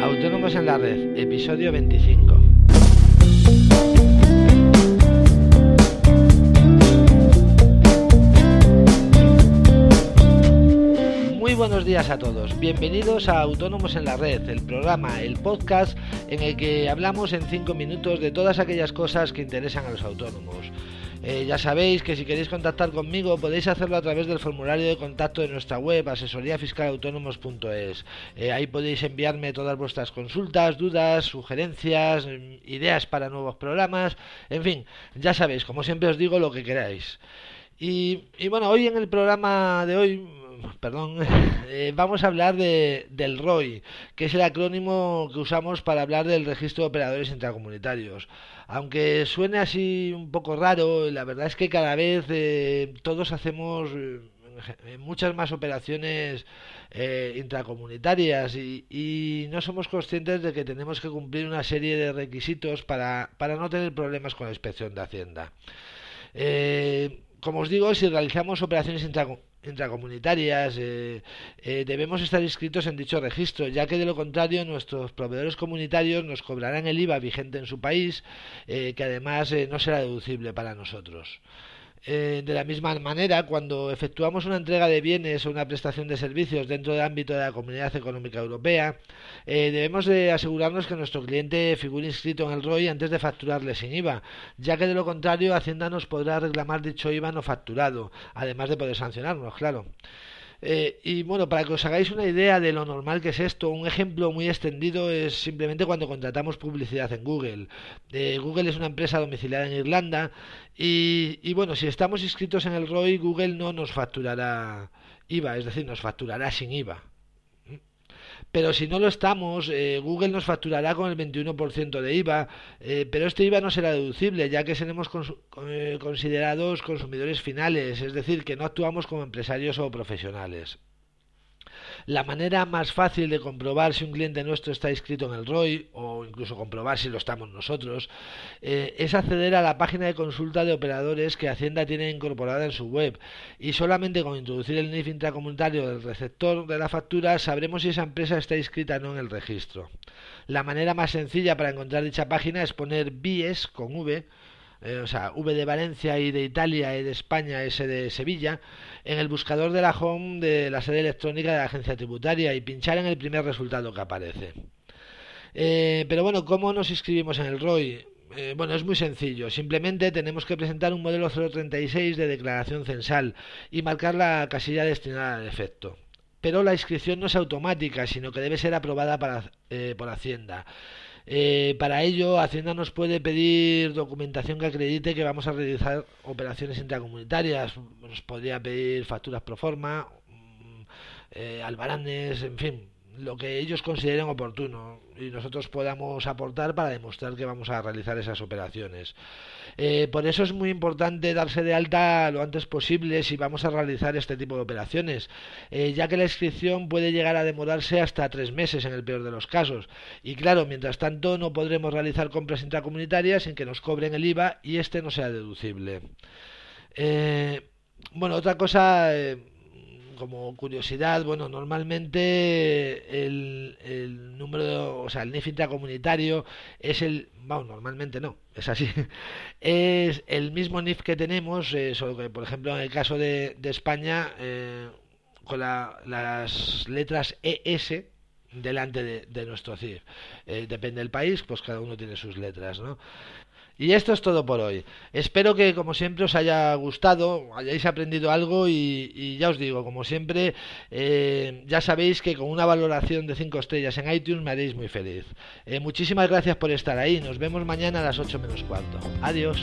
Autónomos en la Red, episodio 25. Muy buenos días a todos, bienvenidos a Autónomos en la Red, el programa, el podcast en el que hablamos en 5 minutos de todas aquellas cosas que interesan a los autónomos. Eh, ya sabéis que si queréis contactar conmigo podéis hacerlo a través del formulario de contacto de nuestra web asesoríafiscalautónomos.es. Eh, ahí podéis enviarme todas vuestras consultas, dudas, sugerencias, mm, ideas para nuevos programas, en fin, ya sabéis, como siempre os digo, lo que queráis. Y, bueno, hoy en el programa de hoy, perdón, eh, vamos a hablar de, del ROI, que es el acrónimo que usamos para hablar del registro de operadores intracomunitarios. Aunque suene así un poco raro, la verdad es que cada vez eh, todos hacemos eh, muchas más operaciones eh, intracomunitarias y, no somos conscientes de que tenemos que cumplir una serie de requisitos para, para no tener problemas con la inspección de Hacienda. Como os digo, si realizamos operaciones intracomunitarias, eh, eh, debemos estar inscritos en dicho registro, ya que de lo contrario nuestros proveedores comunitarios nos cobrarán el IVA vigente en su país, eh, que además no será deducible para nosotros. Eh, de la misma manera, cuando efectuamos una entrega de bienes o una prestación de servicios dentro del ámbito de la Comunidad Económica Europea, eh, debemos de asegurarnos que nuestro cliente figure inscrito en el ROI antes de facturarle sin IVA, ya que de lo contrario Hacienda nos podrá reclamar dicho IVA no facturado, además de poder sancionarnos, claro. Eh, y bueno, para que os hagáis una idea de lo normal que es esto, un ejemplo muy extendido es simplemente cuando contratamos publicidad en Google. Eh, Google es una empresa domiciliada en Irlanda y, y bueno, si estamos inscritos en el ROI, Google no nos facturará IVA, es decir, nos facturará sin IVA pero si no lo estamos, eh, Google nos facturará con el 21% de IVA, eh, pero este IVA no será deducible, ya que seremos eh, considerados consumidores finales, es decir, que no actuamos como empresarios o profesionales. La manera más fácil de comprobar si un cliente nuestro está inscrito en el ROI o incluso comprobar si lo estamos nosotros eh, es acceder a la página de consulta de operadores que Hacienda tiene incorporada en su web y solamente con introducir el NIF intracomunitario del receptor de la factura sabremos si esa empresa está inscrita o no en el registro. La manera más sencilla para encontrar dicha página es poner BIES con V eh, o sea, V de Valencia y de Italia y de España, S de Sevilla, en el buscador de la home de la sede electrónica de la agencia tributaria y pinchar en el primer resultado que aparece. Eh, pero bueno, ¿cómo nos inscribimos en el ROI? Eh, bueno, es muy sencillo. Simplemente tenemos que presentar un modelo 036 de declaración censal y marcar la casilla destinada al efecto. Pero la inscripción no es automática, sino que debe ser aprobada por Hacienda. Eh, para ello, Hacienda nos puede pedir documentación que acredite que vamos a realizar operaciones intracomunitarias. Nos podría pedir facturas pro forma, mm, eh, albaranes, en fin, lo que ellos consideren oportuno y nosotros podamos aportar para demostrar que vamos a realizar esas operaciones. Eh, por eso es muy importante darse de alta lo antes posible si vamos a realizar este tipo de operaciones, eh, ya que la inscripción puede llegar a demorarse hasta tres meses en el peor de los casos. Y claro, mientras tanto no podremos realizar compras intracomunitarias sin que nos cobren el IVA y este no sea deducible. Eh, bueno, otra cosa como curiosidad, bueno, normalmente el, el número, o sea, el NIF intracomunitario es el, bueno, normalmente no, es así, es el mismo NIF que tenemos, eh, solo que, por ejemplo, en el caso de, de España, eh, con las letras ES delante de, de nuestro CIF. Eh, depende del país, pues cada uno tiene sus letras, ¿no? Y esto es todo por hoy. Espero que, como siempre, os haya gustado, hayáis aprendido algo y, ya os digo, como siempre, eh, ya sabéis que con una valoración de 5 estrellas en iTunes me haréis muy feliz. Eh, muchísimas gracias por estar ahí. Nos vemos mañana a las 8 menos cuarto. Adiós.